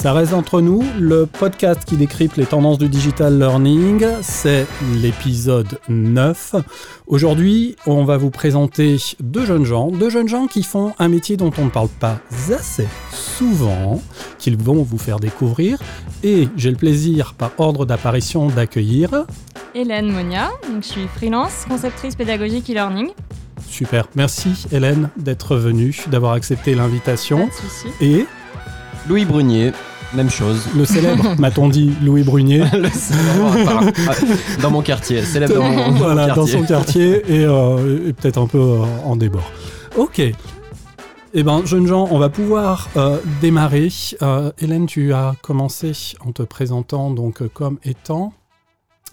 Ça reste entre nous, le podcast qui décrypte les tendances du digital learning, c'est l'épisode 9. Aujourd'hui, on va vous présenter deux jeunes gens, deux jeunes gens qui font un métier dont on ne parle pas assez souvent, qu'ils vont vous faire découvrir. Et j'ai le plaisir, par ordre d'apparition, d'accueillir Hélène Monia, donc je suis freelance, conceptrice pédagogique e-learning. Super, merci Hélène d'être venue, d'avoir accepté l'invitation. Pas de souci. Et Louis Brunier, même chose. le célèbre, m'a-t-on dit, Louis Brunier. Le célèbre, enfin, dans mon quartier, célèbre dans mon, voilà, mon dans quartier. son quartier et, euh, et peut-être un peu euh, en débord. Ok. Eh ben, jeunes gens, on va pouvoir euh, démarrer. Euh, Hélène, tu as commencé en te présentant donc comme étant.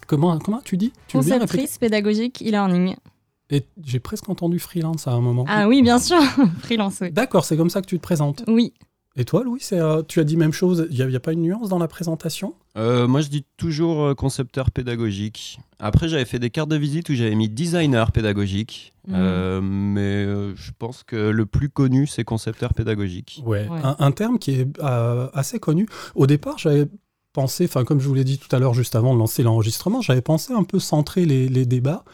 Comment, comment tu dis? Tu bien Conceptrice pédagogique e-learning. Et j'ai presque entendu freelance à un moment. Ah oui, bien sûr, freelance, oui. D'accord, c'est comme ça que tu te présentes. Oui, Et toi, Louis, c'est, euh, tu as dit même chose. Il n'y a, pas une nuance dans la présentation? Euh, moi, je dis toujours euh, concepteur pédagogique. Après, j'avais fait des cartes de visite où j'avais mis designer pédagogique. Mhm. Euh, mais je pense que le plus connu, c'est concepteur pédagogique. Ouais, Ouais. Un, un terme qui est euh, assez connu. Au départ, j'avais pensé, enfin comme je vous l'ai dit tout à l'heure, juste avant de lancer l'enregistrement, j'avais pensé un peu centrer les, les débats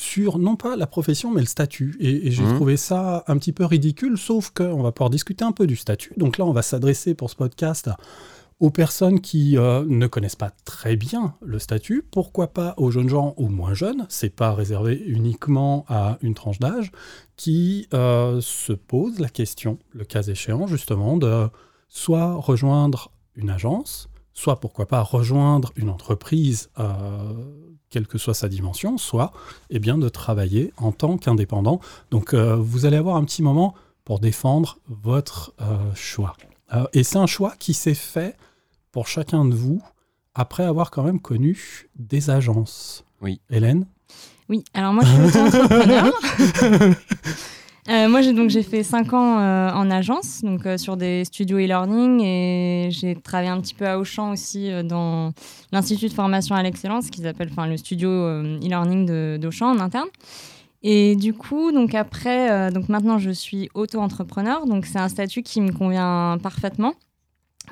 sur non pas la profession mais le statut. Et, et j'ai Mhm. trouvé ça un petit peu ridicule, sauf qu'on va pouvoir discuter un peu du statut. Donc là, on va s'adresser pour ce podcast aux personnes qui euh, ne connaissent pas très bien le statut, pourquoi pas aux jeunes gens ou moins jeunes, c'est pas réservé uniquement à une tranche d'âge, qui euh, se posent la question, le cas échéant justement, de soit rejoindre une agence, soit pourquoi pas rejoindre une entreprise, euh, quelle que soit sa dimension, soit eh bien, de travailler en tant qu'indépendant. Donc euh, vous allez avoir un petit moment pour défendre votre euh, choix. Euh, et c'est un choix qui s'est fait pour chacun de vous après avoir quand même connu des agences. Oui. Hélène? Oui. Alors moi, je suis auto-entrepreneur. Euh, moi, j'ai donc j'ai fait 5 ans euh, en agence, donc euh, sur des studios e-learning, et j'ai travaillé un petit peu à Auchan aussi dans l'institut de formation à l'excellence, qui s'appelle, enfin, le studio e-learning d'Auchan en interne. Et du coup, donc après, donc maintenant, je suis auto-entrepreneur, donc c'est un statut qui me convient parfaitement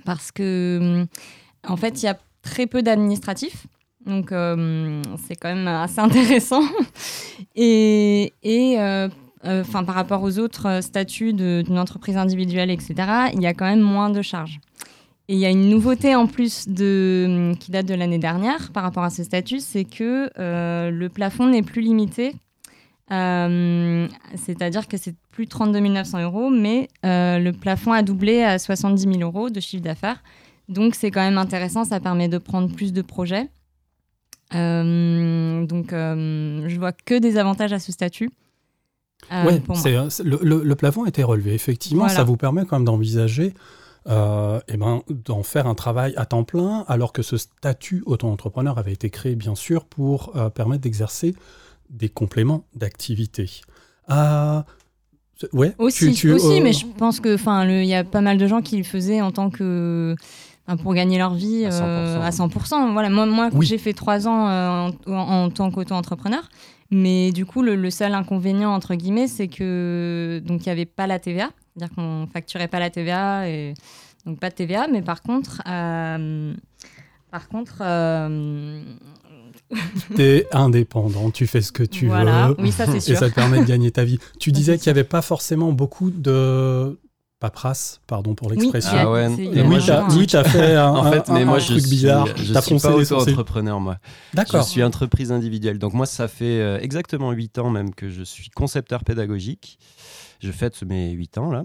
parce que, hum, en fait, il y a très peu d'administratifs. Donc, euh, c'est quand même assez intéressant. Et, et euh, euh, 'fin, par rapport aux autres euh, statuts d'une entreprise individuelle, etc., il y a quand même moins de charges. Et il y a une nouveauté en plus de, qui date de l'année dernière par rapport à ce statut, c'est que euh, le plafond n'est plus limité. Euh, C'est-à-dire que c'est plus 32 900 euros, mais euh, le plafond a doublé à 70 000 euros de chiffre d'affaires. Donc c'est quand même intéressant, ça permet de prendre plus de projets. Euh, donc euh, je vois que des avantages à ce statut. Euh, Ouais, pour moi. c'est- c'est- le, le- le plafond a été relevé. Effectivement, Voilà. ça vous permet quand même d'envisager euh, eh ben, d'en faire un travail à temps plein, alors que ce statut auto-entrepreneur avait été créé, bien sûr, pour euh, permettre d'exercer des compléments d'activité. Ah, c'est- ouais, Aussi, tu- tu- aussi euh, mais je pense que il y a pas mal de gens qui le faisaient en tant que pour gagner leur vie À 100%. euh, à 100%. Voilà, moi, moi Oui. j'ai fait trois ans euh, en, en- en tant qu'auto-entrepreneur, mais du coup le, le seul inconvénient entre guillemets, c'est que donc il y avait pas la TVA, c'est-à-dire qu'on facturait pas la TVA et donc pas de TVA, mais par contre euh, par contre euh, T'es indépendant, tu fais ce que tu voilà, veux, oui ça c'est et sûr. ça te permet de gagner ta vie. Tu disais qu'il n'y avait pas forcément beaucoup de paperasse, pardon pour Oui, l'expression. a- Ah ouais. Et oui, je- t'as oui, fait un, En fait, un- mais un moi, je truc suis, bizarre. je T'as suis foncé pas auto-entrepreneur, moi. Je D'accord. suis entreprise individuelle. Donc moi, ça fait euh, exactement 8 ans même que je suis concepteur pédagogique. Je fête mes 8 ans là.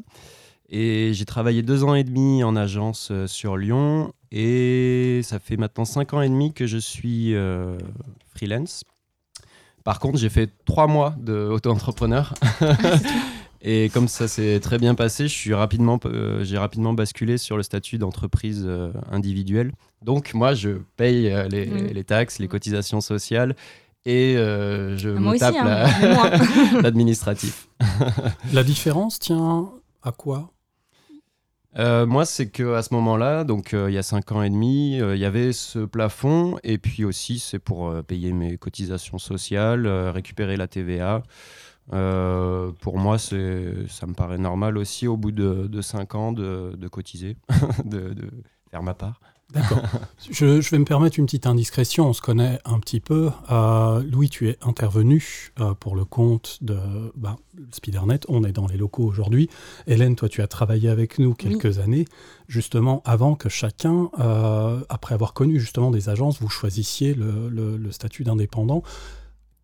Et j'ai travaillé deux ans et demi en agence euh, sur Lyon. Et ça fait maintenant 5 ans et demi que je suis euh, freelance. Par contre, j'ai fait 3 mois d'auto-entrepreneur. Et comme ça s'est très bien passé, je suis rapidement, euh, j'ai rapidement basculé sur le statut d'entreprise euh, individuelle. Donc moi, je paye euh, les, Mm. les taxes, les cotisations sociales et euh, je Ah, me moi aussi, tape hein, l'administratif. La différence tient à quoi? Euh, moi, c'est que à ce moment-là, donc euh, il y a 5 ans et demi, euh, il y avait ce plafond et puis aussi c'est pour euh, payer mes cotisations sociales, euh, récupérer la TVA. Euh, pour moi, c'est, ça me paraît normal aussi au bout de, de 5 ans de, de cotiser, de, de faire ma part. D'accord. je, vais me permettre une petite indiscrétion. On se connaît un petit peu. Euh, Louis, tu es intervenu euh, pour le compte de bah, Spidernet. On est dans les locaux aujourd'hui. Hélène, toi, tu as travaillé avec nous quelques années, justement avant que chacun, euh, après avoir connu justement des agences, vous choisissiez le, statut d'indépendant.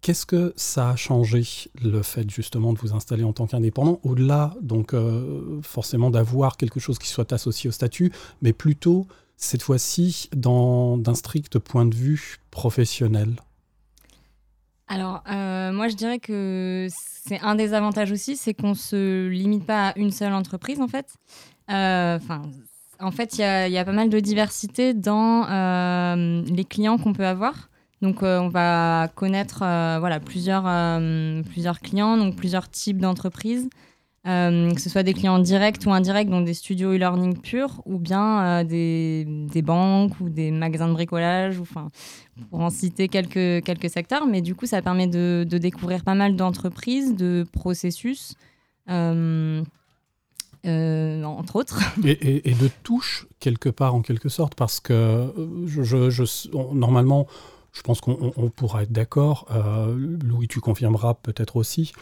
Qu'est-ce que ça a changé, le fait justement de vous installer en tant qu'indépendant, au-delà donc forcément d'avoir quelque chose qui soit associé au statut, mais plutôt cette fois-ci d'un strict point de vue professionnel? Alors, euh, moi, je dirais que c'est un des avantages aussi, c'est qu'on ne se limite pas à une seule entreprise, en fait. Euh, en fait, il y, a, pas mal de diversité dans euh, les clients qu'on peut avoir. Donc, on va connaître voilà, plusieurs, plusieurs clients, donc plusieurs types d'entreprises. Euh, que ce soit des clients directs ou indirects, donc des studios e-learning purs, ou bien euh, des, des, banques ou des magasins de bricolage, ou, pour en citer quelques, quelques secteurs. Mais du coup, ça permet de, découvrir pas mal d'entreprises, de processus. Euh, entre autres. Et, de touches, quelque part, en quelque sorte, parce que je, normalement, je pense qu'on pourra être d'accord, Louis, tu confirmeras peut-être aussi,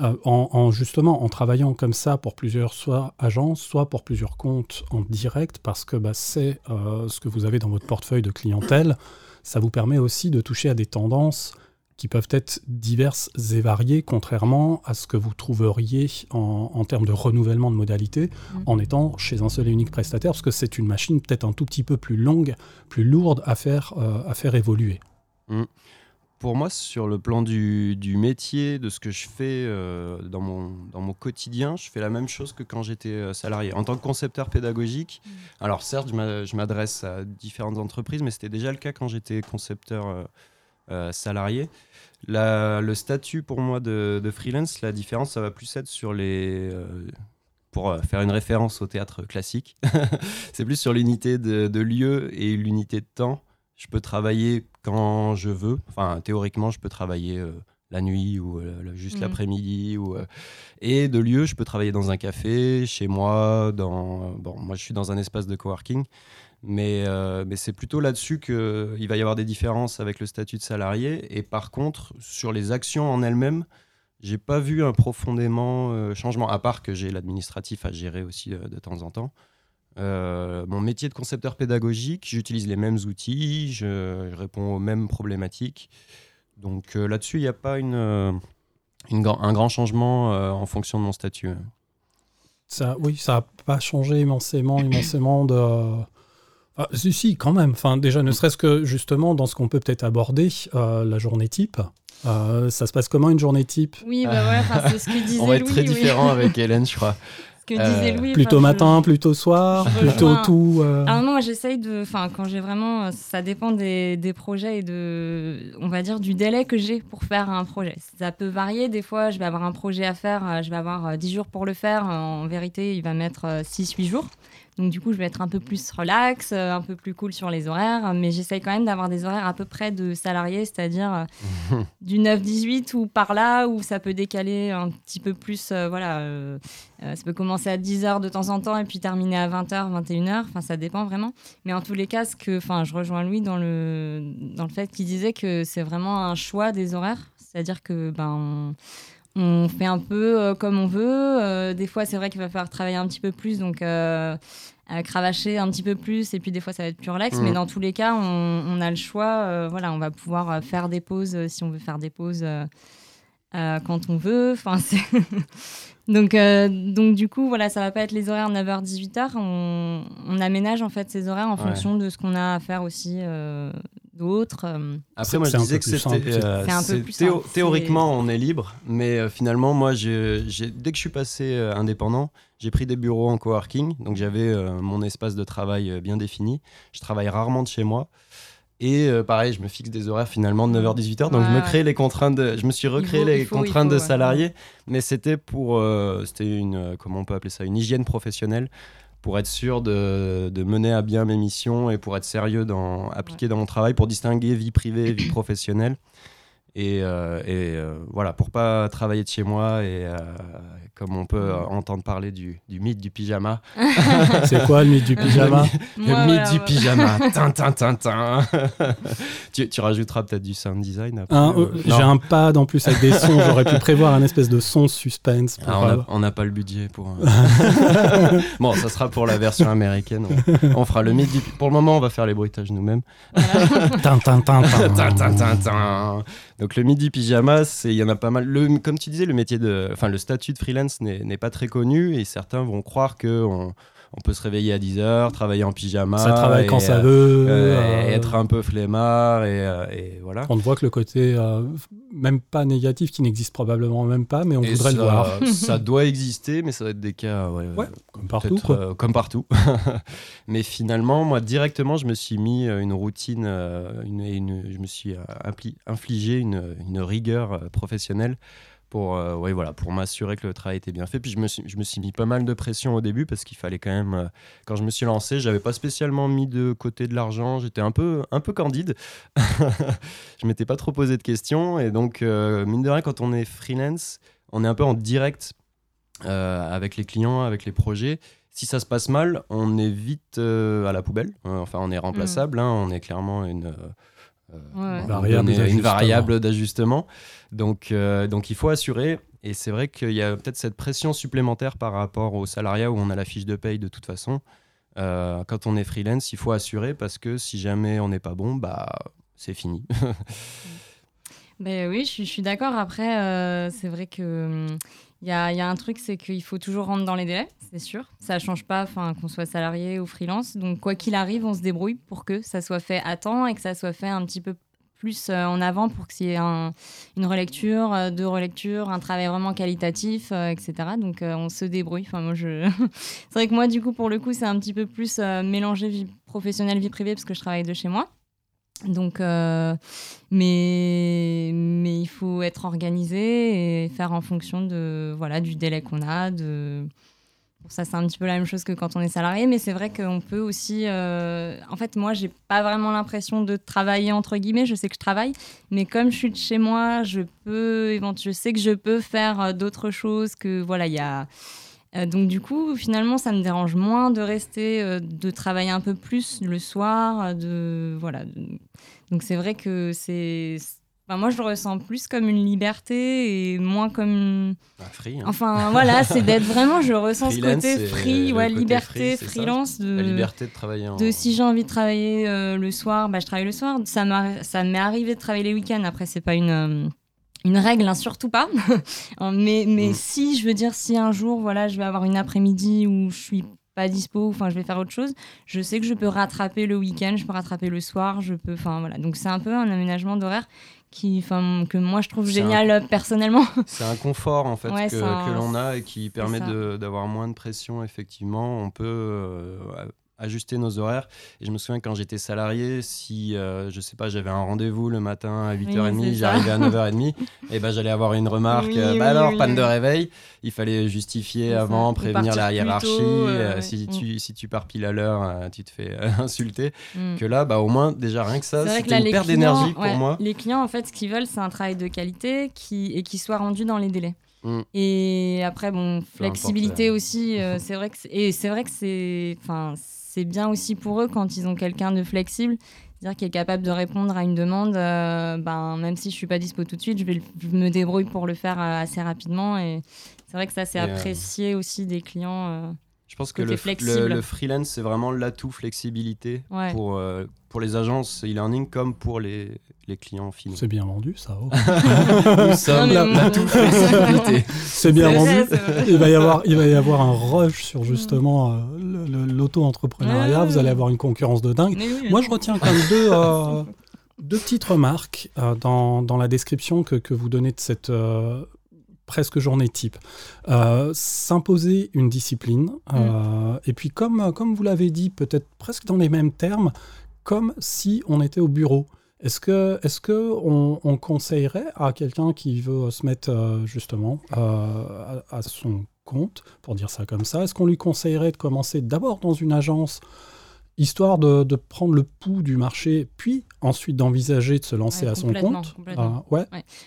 euh, en, justement en travaillant comme ça pour plusieurs soit agences, soit pour plusieurs comptes en direct, parce que bah, c'est euh, ce que vous avez dans votre portefeuille de clientèle, ça vous permet aussi de toucher à des tendances qui peuvent être diverses et variées, contrairement à ce que vous trouveriez en, termes de renouvellement de modalités mmh. en étant chez un seul et unique prestataire, parce que c'est une machine peut-être un tout petit peu plus longue, plus lourde à faire, euh, à faire évoluer. Mmh pour moi, sur le plan du, métier, de ce que je fais euh, dans, mon, dans mon quotidien, je fais la même chose que quand j'étais euh, salarié. En tant que concepteur pédagogique, mmh. alors certes, je m'adresse à différentes entreprises, mais c'était déjà le cas quand j'étais concepteur euh, salarié. le statut pour moi de, freelance, la différence, ça va plus être sur les pour faire une référence au théâtre classique, c'est plus sur l'unité de, de, lieu et l'unité de temps. Je peux travailler quand je veux. Enfin, théoriquement, je peux travailler euh, la nuit ou euh, juste mm. l'après-midi. Ou, euh, et de lieu, je peux travailler dans un café, chez moi. Dans, bon, moi, je suis dans un espace de coworking. Mais, mais c'est plutôt là-dessus qu'il va y avoir des différences avec le statut de salarié. Et par contre, sur les actions en elles-mêmes, j'ai pas vu un profondément changement, à part que j'ai l'administratif à gérer aussi de temps en temps. Euh, mon métier de concepteur pédagogique, j'utilise les mêmes outils, je, réponds aux mêmes problématiques. Donc euh, là-dessus, il n'y a pas une, euh, une, un grand changement en fonction de mon statut. Ça, oui, ça n'a pas changé immensément, immensément de... Ah, si, si, quand même. Enfin, déjà, ne serait-ce que justement dans ce qu'on peut peut-être aborder, la journée type. ça se passe comment une journée type? Oui, bah ouais, c'est ce que disait On va être très différent avec Hélène, je crois. Euh, plutôt matin, plutôt soir, plutôt tout. Euh... Alors non, moi j'essaye de, enfin quand j'ai vraiment, ça dépend des, des, projets et de, on va dire du délai que j'ai pour faire un projet. Ça peut varier. Des fois, je vais avoir un projet à faire, euh, je vais avoir 10 euh, jours pour le faire. En vérité, il va mettre 6-8 jours. Donc du coup, je vais être un peu plus relax, euh, un peu plus cool sur les horaires, mais j'essaye quand même d'avoir des horaires à peu près de salariés, c'est-à-dire euh, du 9-18 ou par là, où ça peut décaler un petit peu plus, euh, voilà, ça peut commencer à 10h de temps en temps et puis terminer à 20h, 21h, enfin ça dépend vraiment. Mais en tous les cas, ce que, enfin, je rejoins Louis dans le, dans le fait qu'il disait que c'est vraiment un choix des horaires, c'est-à-dire que ben on fait un peu euh, comme on veut. Euh, des fois, c'est vrai qu'il va falloir travailler un petit peu plus, donc euh, cravacher un petit peu plus, et puis des fois, ça va être plus relax. Mais mm. dans tous les cas, on, a le choix. voilà, on va pouvoir faire des pauses si on veut faire des pauses quand on veut. Enfin, donc, donc, du coup, voilà, ça va pas être les horaires 9h-18h. On, on, aménage en fait ces horaires en fonction de ce qu'on a à faire aussi d'autres. Euh, Après, moi, je disais que c'était. Euh, théoriquement, on est libre, mais euh, finalement, moi, dès que je suis passé indépendant, j'ai pris des bureaux en coworking, donc j'avais mon espace de travail bien défini. Je travaille rarement de chez moi. Et pareil, je me fixe des horaires finalement de 9h-18h. Donc je me crée les contraintes, de, je me suis recréé les contraintes de salarié, mais c'était pour, c'était une, comment on peut appeler ça, une hygiène professionnelle pour être sûr de, mener à bien mes missions et pour être sérieux dans appliquer dans mon travail, pour distinguer vie privée et vie professionnelle. Et, euh, et euh, voilà, pour pas travailler de chez moi et euh, comme on peut euh, entendre parler du, du mythe du pyjama. C'est quoi le mythe du pyjama Le Moi, mythe voilà, du ouais. pyjama. tin, tin, tin, tin. tu, tu rajouteras peut-être du sound design après. J'ai un pad en plus avec des sons. J'aurais pu prévoir un espèce de son suspense. pour, Ah, on n'a pas le budget pour. bon, ça sera pour la version américaine. On, on fera le mythe du. Pour le moment, on va faire les bruitages nous-mêmes. tin, tin, tin, tin. Tin, tin, tin, tin. Donc le midi pyjama, il y en a pas mal. Comme tu disais, le métier de, enfin le statut de freelance n'est pas très connu et certains vont croire que on peut se réveiller à 10 heures, travailler en pyjama, Ça travaille et, quand ça euh, veut. euh, euh, et être un peu flemmard et, et voilà. On ne voit que le côté euh, même pas négatif, qui n'existe probablement même pas, mais on Et voudrait ça, le voir. ça doit exister, mais ça va être des cas ouais, Ouais, comme partout. Quoi. euh, comme partout. Mais finalement, moi, directement, je me suis mis une routine, une, une- je me suis infligé une, une rigueur professionnelle pour, euh, ouais, voilà, pour m'assurer que le travail était bien fait. Puis je me, suis, je me suis mis pas mal de pression au début parce qu'il fallait quand même, euh, quand je me suis lancé, j'avais pas spécialement mis de côté de l'argent. J'étais un peu, un peu candide. je m'étais pas trop posé de questions. Et donc, euh, mine de rien, quand on est freelance, on est un peu en direct avec les clients, avec les projets. Si ça se passe mal, on est vite à la poubelle. Enfin, on est remplaçable. hein, on est clairement une, euh, Ouais. Variable une- variable d'ajustement. Donc, euh, donc, il faut assurer. Et c'est vrai qu'il y a peut-être cette pression supplémentaire par rapport au salariat où on a la fiche de paye de toute façon. Euh, quand on est freelance, il faut assurer parce que si jamais on n'est pas bon, bah c'est fini. Ben oui, je suis, je suis d'accord. Après, euh, c'est vrai que hum, il y a, un truc, c'est qu'il faut toujours rentrer dans les délais, c'est sûr. Ça change pas, qu'on soit salarié ou freelance. Donc quoi qu'il arrive, on se débrouille pour que ça soit fait à temps et que ça soit fait un petit peu plus euh, en avant pour qu'il y ait un- une relecture, euh, deux relectures, un travail vraiment qualitatif, euh, etc. Donc on se débrouille. Enfin moi c'est vrai que moi du coup pour le coup c'est un petit peu plus euh, mélanger vie professionnelle vie privée parce que je travaille de chez moi. Donc, euh, mais, mais il faut être organisé et faire en fonction de, voilà, du délai qu'on a. De... Ça, c'est un petit peu la même chose que quand on est salarié, mais c'est vrai qu'on peut aussi. euh, En fait, moi, j'ai pas vraiment l'impression de travailler entre guillemets. Je sais que je travaille, mais comme je suis de chez moi, je peux, je sais que je peux faire euh, d'autres choses. Que voilà, il y a. Euh, donc du coup, finalement, ça me dérange moins de rester, euh, de travailler un peu plus le soir, euh, de voilà. de- Donc c'est vrai que c'est, enfin, moi je le ressens plus comme une liberté et moins comme, une- Bah, free, hein. enfin voilà, c'est d'être vraiment, je ressens ce côté free, ouais, côté liberté, free, freelance, de La liberté de travailler en. de si j'ai envie de travailler euh, le soir, bah, je travaille le soir. Ça m'est arrivé de travailler les week-ends. Après, c'est pas une, euh, une règle, hein, surtout pas. mais mais Mm. si, je veux dire, si un jour, voilà, je vais avoir une après-midi où je suis pas dispo, enfin, je vais faire autre chose, je sais que je peux rattraper le week-end, je peux rattraper le soir, je peux, enfin, voilà. Donc, c'est un peu un aménagement d'horaire qui, enfin, que moi, je trouve un- génial euh, personnellement. C'est un confort en fait Ouais, que, l'on a et qui permet d'avoir moins de pression effectivement. On peut euh, ajuster nos horaires. Et je me souviens quand j'étais salarié, si euh, je sais pas, j'avais un rendez-vous le matin à 8h30, c'est ça. j'arrivais à 9h30, et ben j'allais avoir une remarque. Oui, euh, oui, bah alors, oui, panne oui. de réveil. Il fallait justifier ça. avant, prévenir la hiérarchie. tôt, euh, euh, si, Mm. tu, si tu pars pile à l'heure, tu te fais insulter. Mm. Que là, bah, au moins, déjà rien que ça, c'était une perte d'énergie pour ouais, moi. Les clients, en fait, ce qu'ils veulent, c'est un travail de qualité qui, et qui soit rendu dans les délais. Mm. Et après, bon, flexibilité aussi, c'est vrai que et c'est vrai que c'est, enfin, c'est bien aussi pour eux quand ils ont quelqu'un de flexible, c'est-à-dire qui est capable de répondre à une demande. euh, ben, même si je suis pas dispo tout de suite, je vais, le- je me débrouille pour le faire euh, assez rapidement. Et c'est vrai que ça, c'est euh, apprécié aussi des clients. Je pense que le, freelance, c'est vraiment l'atout flexibilité Ouais. pour, euh, pour les agences e-learning comme pour les, les clients finaux. C'est bien vendu, ça. oh. Nous sommes l'atout flexibilité. C'est bien vendu. vrai. Il va, y avoir, il va y avoir un rush sur justement euh, l'auto-entrepreneuriat. Ouais. Vous allez avoir une concurrence de dingue. Oui, Moi, je retiens quand même deux, euh, deux petites remarques euh, dans, dans la description que, que vous donnez de cette euh, presque journée type. Euh, S'imposer une discipline. euh, et puis, comme, comme vous l'avez dit, peut-être presque dans les mêmes termes, comme si on était au bureau. Est-ce que, est-ce que on, on conseillerait à quelqu'un qui veut se mettre euh, justement à, à son compte, pour dire ça comme ça, est-ce qu'on lui conseillerait de commencer d'abord dans une agence histoire de, de prendre le pouls du marché, puis ensuite d'envisager de se lancer Ouais, à son compte. Euh, ouais.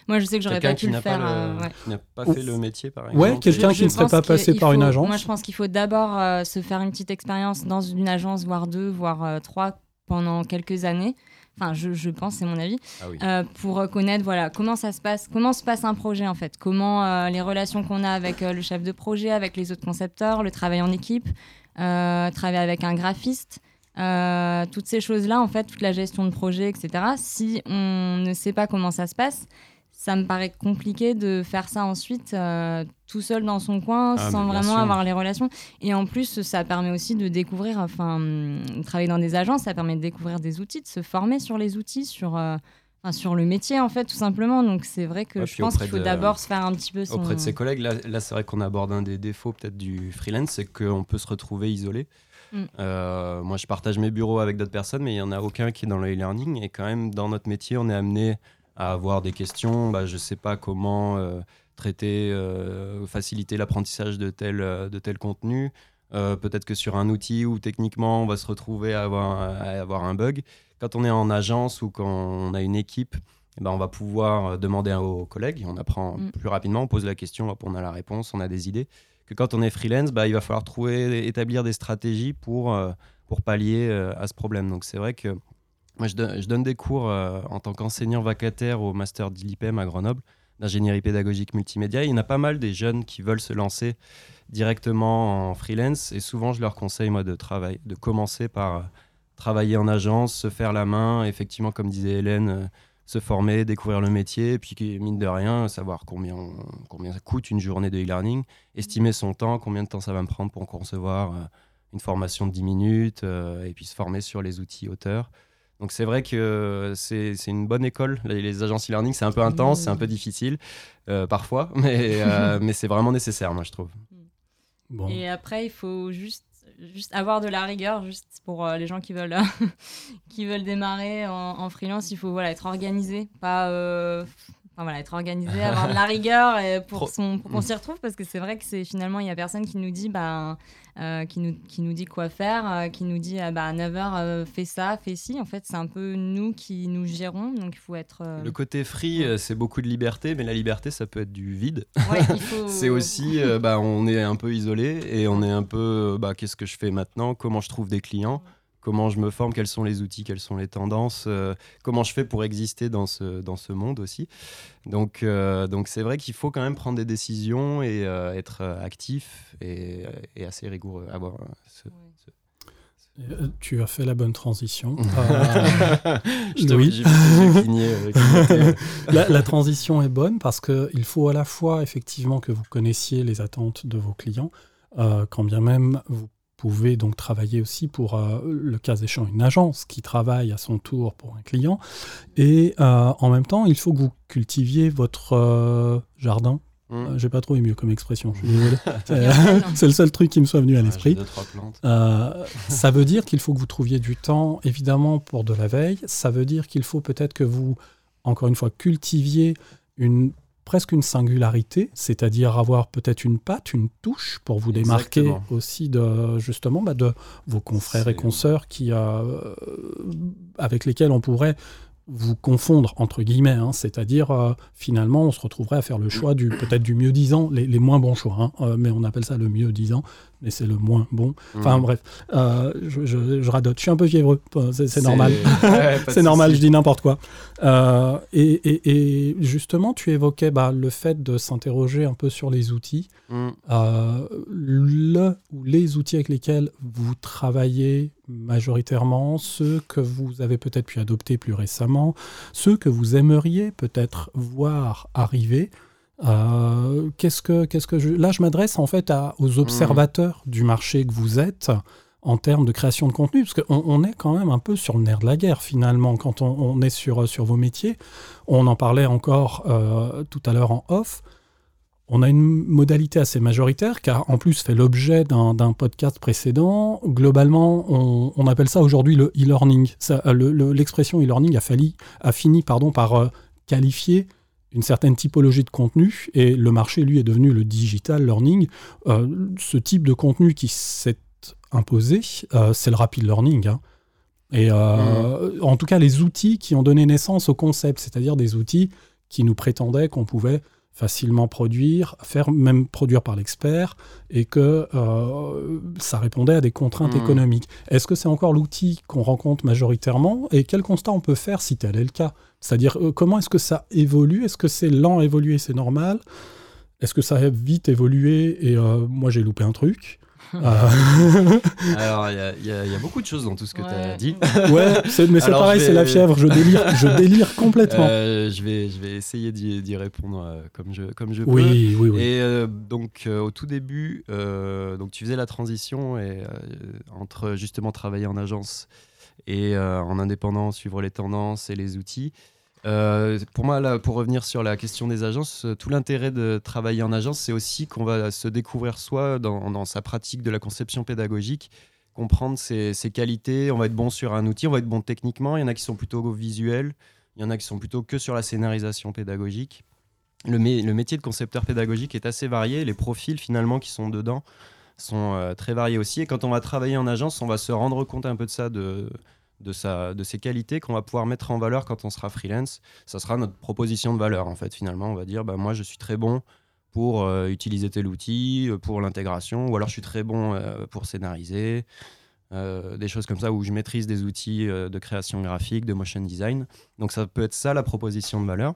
Moi, je sais que j'aurais pas pu le faire. euh, ouais. qui n'a pas Ouf. fait le métier, par exemple. Ouais, quelqu'un qui ne serait pas passé par une agence. Moi, je pense qu'il faut d'abord euh, se faire une petite expérience dans une agence, voire deux, voire euh, trois, pendant quelques années. Enfin, je, je pense, c'est mon avis, Ah oui. euh, pour connaître voilà comment ça se passe, comment se passe un projet en fait, comment euh, les relations qu'on a avec euh, le chef de projet, avec les autres concepteurs, le travail en équipe, euh, travailler avec un graphiste. Euh, toutes ces choses-là, en fait, toute la gestion de projet, etc. Si on ne sait pas comment ça se passe, ça me paraît compliqué de faire ça ensuite euh, tout seul dans son coin, Ah, sans vraiment sûr. avoir les relations. Et en plus, ça permet aussi de découvrir, enfin, travailler dans des agences, ça permet de découvrir des outils, de se former sur les outils, sur, euh, sur le métier, en fait, tout simplement. Donc, c'est vrai que Ouais, je pense qu'il faut d'abord se faire un petit peu son... Auprès de ses collègues, là, là c'est vrai qu'on aborde un des défauts peut-être du freelance, c'est qu'on peut se retrouver isolé. Mm. Euh, moi, je partage mes bureaux avec d'autres personnes, mais il n'y en a aucun qui est dans le e-learning. Et quand même, dans notre métier, on est amené à avoir des questions. Bah, je ne sais pas comment euh, traiter, euh, faciliter l'apprentissage de tel, euh, de tel contenu. Peut-être que sur un outil où techniquement on va se retrouver à avoir, à avoir un bug. Quand on est en agence ou quand on a une équipe, eh ben, on va pouvoir demander aux collègues, on apprend Mm. plus rapidement, on pose la question, on a la réponse, on a des idées. Que quand on est freelance, bah, il va falloir trouver, établir des stratégies pour, euh, pour pallier euh, à ce problème. Donc c'est vrai que moi je, donne- des cours euh, en tant qu'enseignant vacataire au master d'ILIPEM à Grenoble d'ingénierie pédagogique multimédia. Il y en a pas mal des jeunes qui veulent se lancer directement en freelance et souvent je leur conseille moi de travailler, de commencer par travailler en agence, se faire la main, effectivement comme disait Hélène, se former, découvrir le métier, et puis mine de rien, savoir combien, combien ça coûte une journée de e-learning, estimer son temps, combien de temps ça va me prendre pour concevoir euh, une formation de 10 minutes, euh, et puis se former sur les outils auteurs. Donc c'est vrai que c'est une bonne école. Les, les agences e-learning, c'est un peu intense, c'est un peu difficile euh, parfois, mais, mais c'est vraiment nécessaire, moi je trouve. Bon. Et après, il faut juste, juste avoir de la rigueur, juste pour euh, les gens qui veulent, qui veulent démarrer en, en freelance. Il faut voilà, être organisé, pas. Euh, enfin, voilà, être organisé, avoir de la rigueur et pour, son, pour qu'on s'y retrouve parce que c'est vrai que c'est finalement il y a personne qui nous dit bah, euh, qui, nous, qui nous dit quoi faire, euh, qui nous dit ah, bah, à 9h fais ça, fais ci. En fait, c'est un peu nous qui nous gérons donc il faut être. euh, Le côté free, euh, c'est beaucoup de liberté, mais la liberté, ça peut être du vide. ouais, il faut- C'est aussi, euh, bah, on est un peu isolé et on est un peu, euh, bah, qu'est-ce que je fais maintenant Comment je trouve des clients Comment je me forme Quels sont les outils Quelles sont les tendances euh, Comment je fais pour exister dans ce, dans ce monde aussi Donc, euh, donc c'est vrai qu'il faut quand même prendre des décisions et euh, être actif et, et assez rigoureux. Avoir, euh, ce- Euh, Tu as fait la bonne transition. Euh, je te Oui. euh, la, la transition est bonne parce qu'il faut à la fois effectivement que vous connaissiez les attentes de vos clients, euh, quand bien même vous pouvez donc travailler aussi pour euh, le cas échéant une agence qui travaille à son tour pour un client, et euh, en même temps il faut que vous cultiviez votre euh, jardin. Euh, J'ai pas trouvé mieux comme expression, je suis désolé. C'est- le seul truc qui me soit venu à l'esprit. ça veut dire qu'il faut que vous trouviez du temps, évidemment, pour de la veille. Ça veut dire qu'il faut peut-être que vous, encore une fois, cultiviez une, presque une singularité, c'est-à-dire avoir peut-être une patte, une touche pour vous démarquer Exactement. aussi de, justement, bah, de vos confrères et consoeurs qui, euh, avec lesquels on pourrait vous confondre entre guillemets, hein, c'est-à-dire euh, finalement on se retrouverait à faire le choix du peut-être du mieux disant, les, les moins bons choix, hein, euh, mais on appelle ça le mieux disant, mais c'est le moins bon. Enfin Hmm. bref, euh, je, je- je radote, je suis un peu fiévreux, c'est normal. Ouais, C'est normal, je dis n'importe quoi. Euh, et, et- et justement, tu évoquais bah, le fait de s'interroger un peu sur les outils. Hmm. Euh, le ou les outils avec lesquels vous travaillez majoritairement, ceux que vous avez peut-être pu adopter plus récemment, ceux que vous aimeriez peut-être voir arriver. Euh, qu'est-ce que, qu'est-ce que je... Là, je m'adresse en fait à- aux observateurs du marché que vous êtes en termes de création de contenu, parce qu'on on est quand même un peu sur le nerf de la guerre finalement quand on, on est sur, sur vos métiers. On en parlait encore euh, tout à l'heure en off. On a une modalité assez majoritaire, car en plus fait l'objet d'un d'un podcast précédent. Globalement, on, on appelle ça aujourd'hui le e-learning. Ça, euh, le- le- L'expression e-learning a, falli- a fini pardon, par euh, qualifier une certaine typologie de contenu, et le marché, lui, est devenu le digital learning. Euh, ce type de contenu qui s'est imposé, euh, c'est le rapid learning. hein. Et euh, en tout cas, les outils qui ont donné naissance au concept, c'est-à-dire des outils qui nous prétendaient qu'on pouvait facilement produire, faire même produire par l'expert, et que euh, ça répondait à des contraintes Mhm. économiques. Est-ce que c'est encore l'outil qu'on rencontre majoritairement Et quel constat on peut faire si tel est le cas? C'est-à-dire, euh, comment est-ce que ça évolue? Est-ce que c'est lent à évoluer, c'est normal? Est-ce que ça a vite évolué? Et euh, moi j'ai loupé un truc Alors, il y a, y y beaucoup de choses dans tout ce que tu as dit. Ouais, c'est- mais c'est Alors, pareil, c'est la fièvre, je délire, je délire complètement. Euh, je, vais, je vais essayer d'y d'y répondre euh, comme je, comme je peux. oui, oui, oui. Et euh, donc euh, au tout début, euh, donc tu faisais la transition et, euh, entre justement travailler en agence et euh, en indépendant, suivre les tendances et les outils. Euh, pour moi, pour revenir sur la question des agences, euh, tout l'intérêt de travailler en agence, c'est aussi qu'on va se découvrir soi dans, sa pratique de la conception pédagogique, comprendre ses, qualités. On va être bon sur un outil, on va être bon techniquement. Il y en a qui sont plutôt visuels, il y en a qui sont plutôt que sur la scénarisation pédagogique. Le, mé- le métier de concepteur pédagogique est assez varié. Les profils finalement qui sont dedans sont euh, très variés aussi. Et quand on va travailler en agence, on va se rendre compte un peu de ça, de, sa, de ses qualités qu'on va pouvoir mettre en valeur quand on sera freelance. Ça sera notre proposition de valeur en fait. Finalement, on va dire, bah, moi je suis très bon pour euh, utiliser tel outil, euh, pour l'intégration, ou alors je suis très bon euh, pour scénariser. des choses comme ça où je maîtrise des outils de création graphique, de motion design. Donc ça peut être ça la proposition de valeur.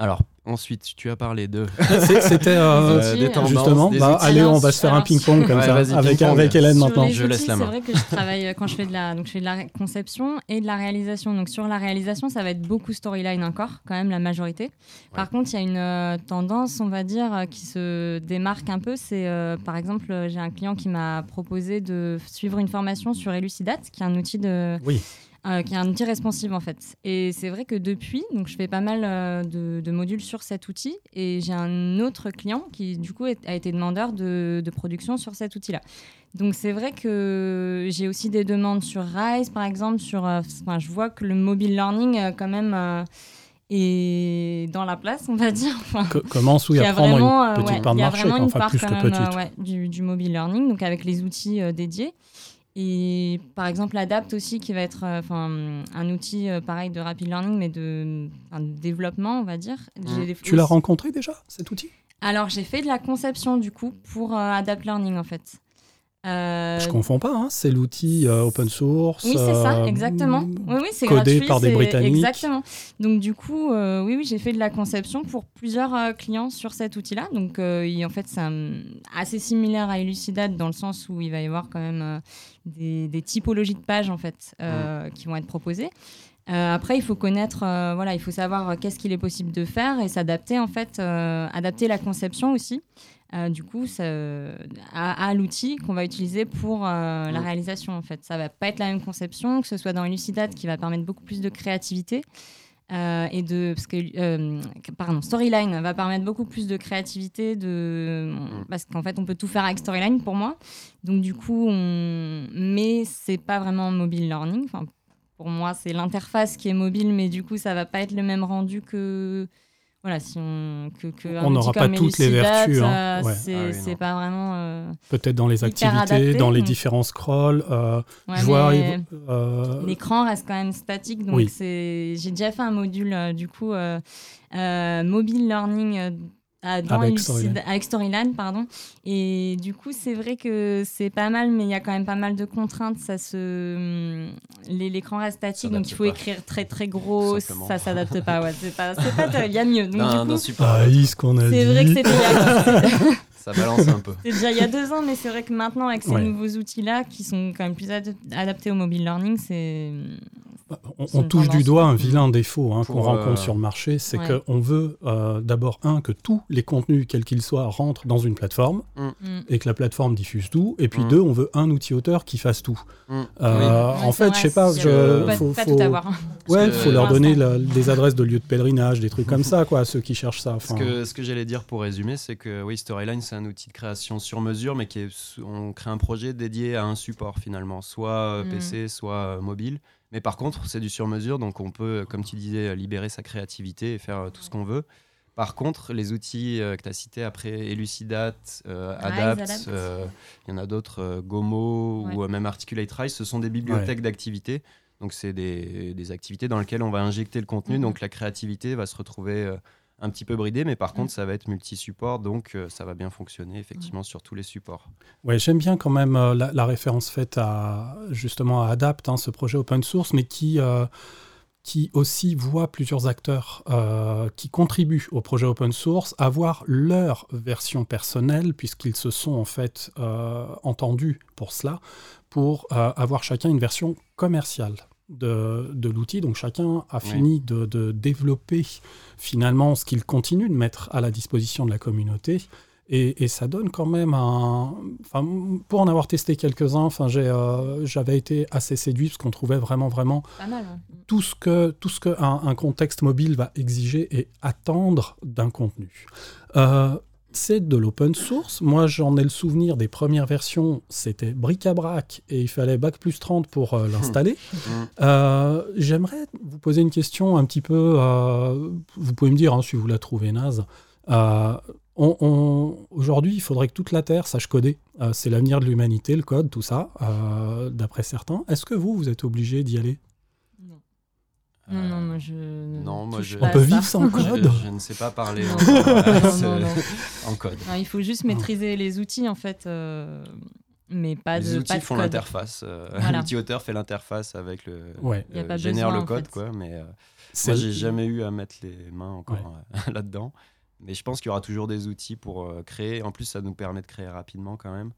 Alors ensuite, tu as parlé de C'est- C'était euh, des euh, tendances, justement. des Bah, allez, on va se faire un ping-pong comme Ouais, ça avec, avec Hélène Sur maintenant. les Je outils, laisse la C'est main. vrai que je travaille euh, quand je fais de la donc je fais de la conception et de la réalisation. Donc sur la réalisation, ça va être beaucoup storyline encore, quand même la majorité. Par contre, il y a une euh, tendance, on va dire, qui se démarque un peu. C'est euh, par exemple, j'ai un client qui m'a proposé de suivre une formation sur Elucidate, qui est un outil de Oui. Euh, qui est un outil responsive en fait. Et c'est vrai que depuis, donc je fais pas mal euh, de, de modules sur cet outil et j'ai un autre client qui du coup est- a été demandeur de, de production sur cet outil-là. Donc c'est vrai que j'ai aussi des demandes sur Rise par exemple, sur, euh, je vois que le mobile learning euh, quand même est dans la place, on va dire. Enfin, commence où il y a vraiment, une petite part de marché, enfin part plus quand que même, petite. ouais, du, du mobile learning, donc avec les outils euh, dédiés. Et par exemple, Adapt aussi, qui va être euh, enfin un outil euh, pareil de rapid learning, mais de, développement, on va dire. Mmh. Tu l'as rencontré déjà, cet outil? Alors, j'ai fait de la conception du coup pour euh, Adapt Learning en fait. Euh, Je confonds pas, hein, c'est l'outil euh, open source. oui, c'est ça, euh, exactement. Oui, oui, c'est codé gratuit, par des Britanniques. Exactement. Donc du coup, euh, oui, oui, j'ai fait de la conception pour plusieurs clients sur cet outil-là. Donc il- en fait, c'est assez similaire à Elucidate dans le sens où il va y avoir quand même des, des typologies de pages en fait qui vont être proposées. Euh, après, il faut connaître, euh, voilà, il faut savoir euh, qu'est-ce qu'il est possible de faire et s'adapter en fait, adapter la conception aussi. Euh, du coup, ça, à, à l'outil qu'on va utiliser pour euh, la Mm. réalisation en fait. Ça va pas être la même conception, que ce soit dans Elucidate qui va permettre beaucoup plus de créativité. euh, et de parce que euh, pardon Storyline va permettre beaucoup plus de créativité de parce qu'en fait on peut tout faire avec Storyline pour moi donc du coup on mais c'est pas vraiment mobile learning enfin pour moi, c'est l'interface qui est mobile, mais du coup, ça va pas être le même rendu que. Voilà, si on. Que, que un On outil n'aura pas toutes les vertus, hein. euh, Ouais. C'est Ah oui, pas vraiment. euh, Peut-être dans les activités, adapté, dans les donc. différents scrolls. euh, ouais, je vois, mais euh, L'écran reste quand même statique, donc Oui. c'est. J'ai déjà fait un module, euh, du coup, euh, euh, mobile learning. Euh, dans Avec Elucid- Storyline. avec Storyline, pardon. Et du coup, c'est vrai que c'est pas mal, mais il y a quand même pas mal de contraintes. Ça se, les- l'écran reste statique, donc il faut pas. écrire très très gros. Simplement. Ça s'adapte pas. Ouais, c'est pas, c'est pas. Il y a mieux. Donc du coup, à ah, ce qu'on a c'est dit. vrai que a- Ça balance un peu. c'était déjà il y a deux ans, mais c'est vrai que maintenant, avec ces Ouais. nouveaux outils-là, qui sont quand même plus ad- adaptés au mobile learning, c'est On, touche du doigt un vilain défaut hein, qu'on rencontre euh, sur le marché, c'est Ouais. qu'on veut euh, d'abord, un, que tous les contenus, quels qu'ils soient, rentrent dans une plateforme Mm. et que la plateforme diffuse tout. Et puis Mm. deux, on veut un outil auteur qui fasse tout. Mm. Euh, Oui. en Ouais, fait, je sais pas, il je, faut, pas faut- tout avoir. ouais, que- faut leur donner la- des adresses de lieux de pèlerinage, des trucs comme ça, quoi, à ceux qui cherchent ça. Ce que, ce que j'allais dire pour résumer, c'est que oui, Storyline, c'est un outil de création sur mesure, mais qui est, on crée un projet dédié à un support finalement, soit. PC, soit mobile. Mais par contre, c'est du sur mesure, donc on peut, comme tu disais, libérer sa créativité et faire euh, tout ce qu'on veut. Par contre, les outils que tu as cités après, Elucidate, Adapt, euh, il y en a d'autres, euh, Gomo Ouais. ou euh, même Articulate Rise, ce sont des bibliothèques d'activités. Donc, c'est des, des activités dans lesquelles on va injecter le contenu. Mhm. Donc, la créativité va se retrouver euh, un petit peu bridée, mais par contre, ça va être multi-support. Donc, euh, ça va bien fonctionner effectivement sur tous les supports. Ouais, j'aime bien quand même euh, la, la référence faite à justement à Adapt, hein, ce projet open source, mais qui, euh, qui aussi voit plusieurs acteurs euh, qui contribuent au projet open source avoir leur version personnelle, puisqu'ils se sont en fait euh, entendus pour cela, pour euh, avoir chacun une version commerciale de, de l'outil. Donc chacun a Oui. fini de, de développer finalement ce qu'il continue de mettre à la disposition de la communauté. Et, et ça donne quand même un. Enfin, pour en avoir testé quelques-uns, enfin, j'ai, euh, j'avais été assez séduit parce qu'on trouvait vraiment, vraiment mal. hein. tout ce que, tout ce que un, un contexte mobile va exiger et attendre d'un contenu. Euh, c'est de l'open source. Moi, j'en ai le souvenir des premières versions, c'était bric-à-brac et il fallait bac plus 30 pour euh, l'installer. Mhm. Euh, J'aimerais vous poser une question un petit peu. euh, vous pouvez me dire hein, si vous la trouvez naze. On- on- Aujourd'hui, il faudrait que toute la Terre sache coder. C'est l'avenir de l'humanité, le code, tout ça, d'après certains. Est-ce que vous, vous êtes obligé d'y aller? Non, non, moi je. ne non, moi, je- On peut vivre sans code je ne sais pas parler Non. euh, Non, ce- non, non. en code. Non, il faut juste maîtriser les outils en fait, euh, mais pas les de, outils pas de font l'interface. euh, Voilà. L'outil auteur fait l'interface avec le. Ouais. Y a pas génère besoin, le en code, fait. quoi. Mais euh, moi, j'ai jamais eu à mettre les mains encore euh, là-dedans. Mais je pense qu'il y aura toujours des outils pour euh, créer. En plus, ça nous permet de créer rapidement quand même.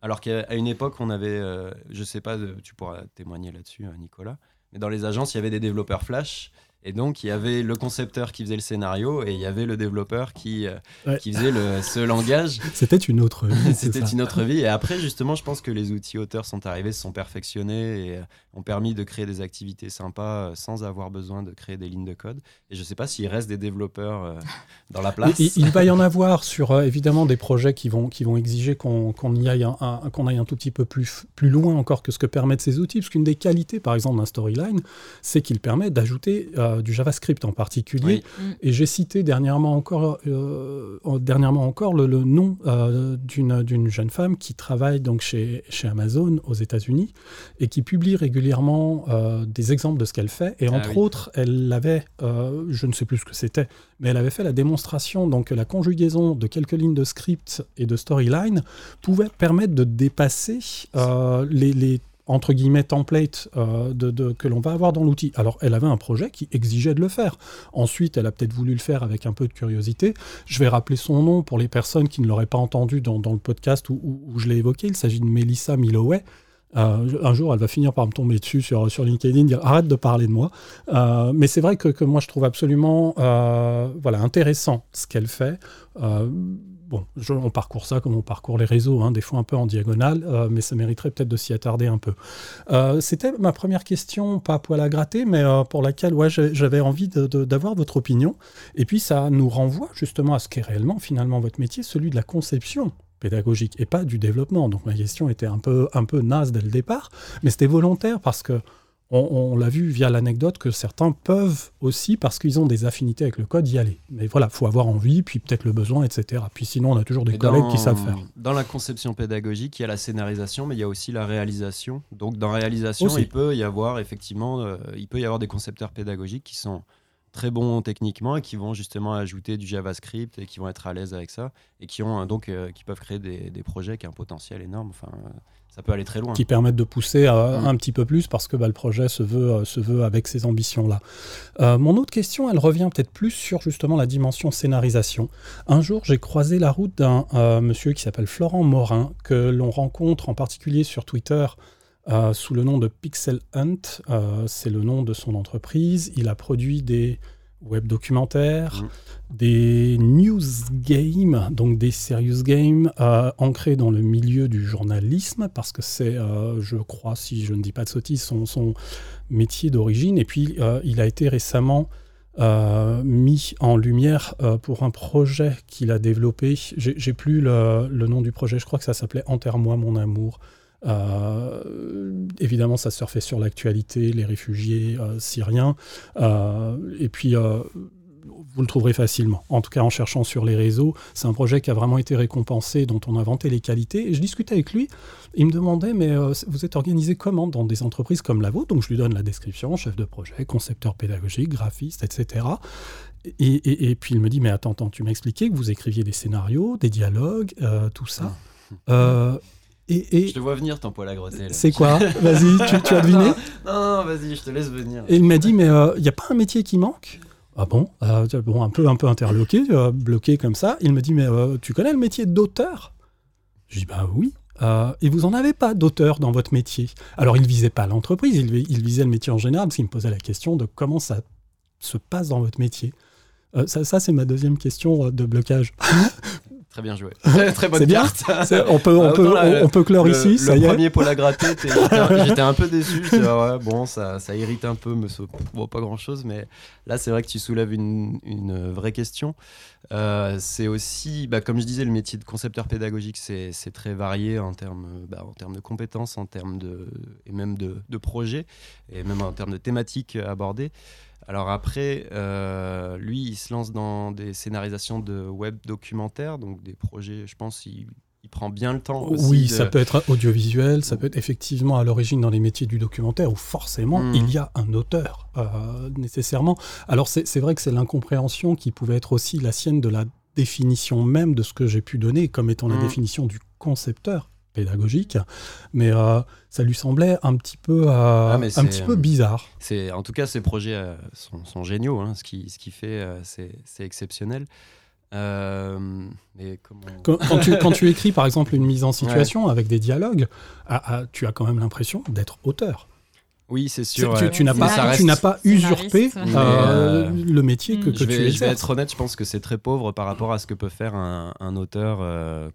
Alors qu'à à une époque, on avait, euh, je sais pas, de- tu pourras témoigner là-dessus, euh, Nicolas. Mais dans les agences, il y avait des développeurs Flash. Et donc, il y avait le concepteur qui faisait le scénario et il y avait le développeur qui, euh, Ouais. qui faisait le, ce langage. C'était une autre vie. C'était une autre vie. Et après, justement, je pense que les outils auteurs sont arrivés, se sont perfectionnés et euh, ont permis de créer des activités sympas euh, sans avoir besoin de créer des lignes de code. Et je ne sais pas s'il reste des développeurs euh, dans la place. Il, il va y en avoir sur euh, évidemment des projets qui vont, qui vont exiger qu'on qu'on y aille un, un- qu'on aille un tout petit peu plus, plus loin encore que ce que permettent ces outils. Parce qu'une des qualités, par exemple, d'un storyline, c'est qu'il permet d'ajouter du JavaScript en particulier. Oui. Mm. Et j'ai cité dernièrement encore, euh, en- dernièrement encore le, le nom euh, d'une d'une jeune femme qui travaille donc chez, chez Amazon aux États-Unis et qui publie régulièrement euh, des exemples de ce qu'elle fait. Et Ah entre oui. autres, elle avait, euh, je ne sais plus ce que c'était, mais elle avait fait la démonstration donc que la conjugaison de quelques lignes de script et de storyline pouvait permettre de dépasser euh, les, les entre guillemets templates euh, de, que l'on va avoir dans l'outil. Alors elle avait un projet qui exigeait de le faire. Ensuite, elle a peut-être voulu le faire avec un peu de curiosité. Je vais rappeler son nom pour les personnes qui ne l'auraient pas entendu dans, le podcast où, je l'ai évoqué. Il s'agit de Melissa Milloway. Euh, un jour, elle va finir par me tomber dessus sur, LinkedIn, dire arrête de parler de moi. Euh, mais c'est vrai que, que moi, je trouve absolument voilà, intéressant ce qu'elle fait. Bon, on parcourt ça comme on parcourt les réseaux, hein, des fois un peu en diagonale, euh, mais ça mériterait peut-être de s'y attarder un peu. Euh, C'était ma première question, pas poil à gratter, mais euh, pour laquelle ouais, j'avais envie d'avoir votre opinion. Et puis ça nous renvoie justement à ce qu'est réellement finalement votre métier, celui de la conception pédagogique et pas du développement. Donc ma question était un peu, un peu naze dès le départ, mais c'était volontaire parce que on, on l'a vu via l'anecdote que certains peuvent aussi, parce qu'ils ont des affinités avec le code, y aller. Mais voilà, faut avoir envie, puis peut-être le besoin, etc. Puis sinon, on a toujours des collègues dans- qui savent faire. Dans la conception pédagogique, il y a la scénarisation, mais il y a aussi la réalisation. Donc, dans réalisation, Aussi. il peut y avoir effectivement, euh, il peut y avoir des concepteurs pédagogiques qui sont très bons techniquement et qui vont justement ajouter du JavaScript et qui vont être à l'aise avec ça et qui ont donc euh, qui peuvent créer des, des projets qui ont un potentiel énorme. Enfin, euh, ça peut aller très loin. qui permettent de pousser un petit peu plus parce que bah, le projet se veut, euh, se veut avec ces ambitions-là. Euh, mon autre question, elle revient peut-être plus sur justement la dimension scénarisation. Un jour, j'ai croisé la route d'un euh, monsieur qui s'appelle Florent Morin, que l'on rencontre en particulier sur Twitter euh, sous le nom de Pixel Hunt. C'est le nom de son entreprise. Il a produit des web documentaires, Mm. des news games, donc des serious games euh, ancrés dans le milieu du journalisme, parce que c'est, euh, je crois, si je ne dis pas de sottises, son, son métier d'origine. Et puis, euh, il a été récemment mis en lumière pour un projet qu'il a développé. J'ai j'ai plus le, le nom du projet, je crois que ça s'appelait Enterre-moi mon amour. Euh, évidemment, ça surfait sur l'actualité, les réfugiés euh, syriens. Euh, et puis, vous le trouverez facilement. En tout cas, en cherchant sur les réseaux, c'est un projet qui a vraiment été récompensé, dont on a inventé les qualités. Et je discutais avec lui, il me demandait, mais euh, vous êtes organisé comment dans des entreprises comme la vôtre? Donc je lui donne la description, chef de projet, concepteur pédagogique, graphiste, etc. Et, puis il me dit, mais attends, attends tu m'as expliqué que vous écriviez des scénarios, des dialogues, euh, tout ça. Euh, et, je te vois venir ton poil à grosser. C'est quoi Vas-y, tu, as deviné Non, non, vas-y, je te laisse venir. Et il m'a dit, mais il n'y a pas un métier qui manque? Ah bon, bon un, peu, un peu interloqué, bloqué comme ça. Il me dit, mais tu connais le métier d'auteur? Je dis, bah oui. Euh, et vous n'en avez pas d'auteur dans votre métier? Alors, il ne visait pas l'entreprise, il, il, visait le métier en général, parce qu'il me posait la question de comment ça se passe dans votre métier. Euh, ça, ça c'est ma deuxième question euh, de blocage. Très bien joué. Très, très bonne carte. On peut, on, ah, peut, on, peut clore ici. Le, le premier pour la gratter, j'étais un peu déçu. Ouais, bon, ça, ça irrite un peu, mais bon, pas grand chose. Mais là, c'est vrai que tu soulèves une, une vraie question. Euh, c'est aussi, bah, comme je disais, le métier de concepteur pédagogique, c'est très varié en termes, bah, en termes de compétences, en termes de, et même de, de projets, et même en termes de thématiques abordées. Alors après, euh, lui, il se lance dans des scénarisations de web documentaires, donc des projets, je pense, il, prend bien le temps. Aussi oui, ça peut être audiovisuel, ça peut être effectivement à l'origine dans les métiers du documentaire où forcément hmm. il y a un auteur euh, nécessairement. Alors c'est vrai que c'est l'incompréhension qui pouvait être aussi la sienne de la définition même de ce que j'ai pu donner comme étant la hmm. définition du concepteur pédagogique, mais euh, ça lui semblait un petit peu, euh, ah, un petit peu euh, bizarre. C'est, en tout cas, ces projets sont, géniaux. Hein. Ce qui, ce qui fait, c'est, exceptionnel. mais quand, tu, quand, tu, écris par exemple une mise en situation avec des dialogues, ah, ah, tu as quand même l'impression d'être auteur. Oui, c'est sûr. Tu, n'as pas, tu n'as pas usurpé le métier que, que tu exerces. Je vais être honnête, je pense que c'est très pauvre par rapport à ce que peut faire un, un auteur